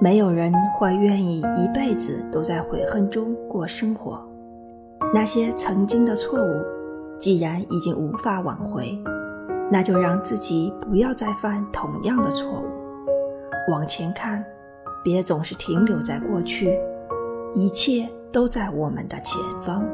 没有人会愿意一辈子都在悔恨中过生活。那些曾经的错误既然已经无法挽回那就让自己不要再犯同样的错误。往前看别总是停留在过去一切都在我们的前方。